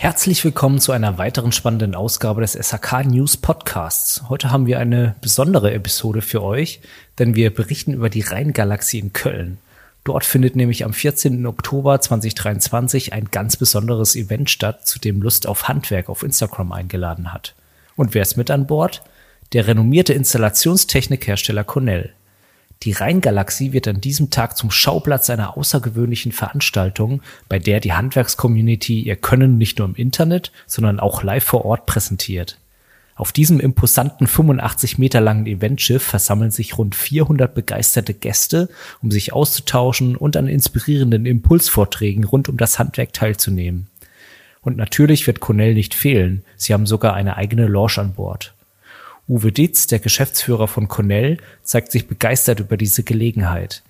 Herzlich willkommen zu einer weiteren spannenden Ausgabe des SHK News Podcasts. Heute haben wir eine besondere Episode für euch, denn wir berichten über die Rheingalaxie in Köln. Dort findet nämlich am 14. Oktober 2023 ein ganz besonderes Event statt, zu dem Lust auf Handwerk auf Instagram eingeladen hat. Und wer ist mit an Bord? Der renommierte Installationstechnikhersteller Cornell. Die Rheingalaxie wird an diesem Tag zum Schauplatz einer außergewöhnlichen Veranstaltung, bei der die Handwerkscommunity ihr Können nicht nur im Internet, sondern auch live vor Ort präsentiert. Auf diesem imposanten 85 Meter langen Eventschiff versammeln sich rund 400 begeisterte Gäste, um sich auszutauschen und an inspirierenden Impulsvorträgen rund um das Handwerk teilzunehmen. Und natürlich wird Cornell nicht fehlen. Sie haben sogar eine eigene Lounge an Bord. Uwe Dietz, der Geschäftsführer von Cornell, zeigt sich begeistert über diese Gelegenheit.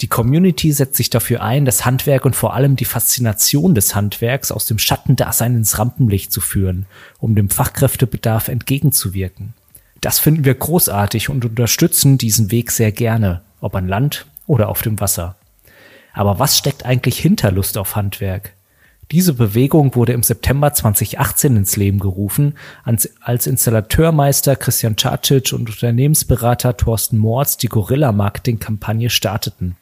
Die Community setzt sich dafür ein, das Handwerk und vor allem die Faszination des Handwerks aus dem Schattendasein ins Rampenlicht zu führen, um dem Fachkräftebedarf entgegenzuwirken. Das finden wir großartig und unterstützen diesen Weg sehr gerne, ob an Land oder auf dem Wasser. Aber was steckt eigentlich hinter Lust auf Handwerk? Diese Bewegung wurde im September 2018 ins Leben gerufen, als Installateurmeister Christian Cacic und Unternehmensberater Thorsten Mords die Gorilla-Marketing-Kampagne starteten.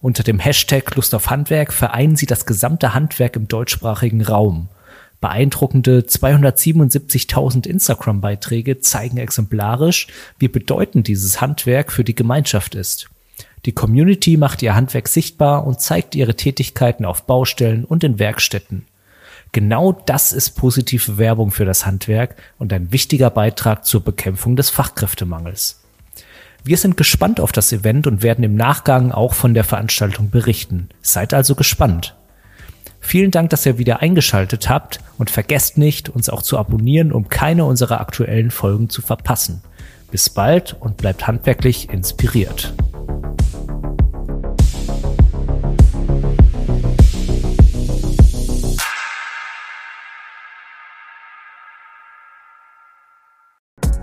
Unter dem Hashtag Lust auf Handwerk vereinen sie das gesamte Handwerk im deutschsprachigen Raum. Beeindruckende 277.000 Instagram-Beiträge zeigen exemplarisch, wie bedeutend dieses Handwerk für die Gemeinschaft ist. Die Community macht ihr Handwerk sichtbar und zeigt ihre Tätigkeiten auf Baustellen und in Werkstätten. Genau das ist positive Werbung für das Handwerk und ein wichtiger Beitrag zur Bekämpfung des Fachkräftemangels. Wir sind gespannt auf das Event und werden im Nachgang auch von der Veranstaltung berichten. Seid also gespannt. Vielen Dank, dass ihr wieder eingeschaltet habt und vergesst nicht, uns auch zu abonnieren, um keine unserer aktuellen Folgen zu verpassen. Bis bald und bleibt handwerklich inspiriert.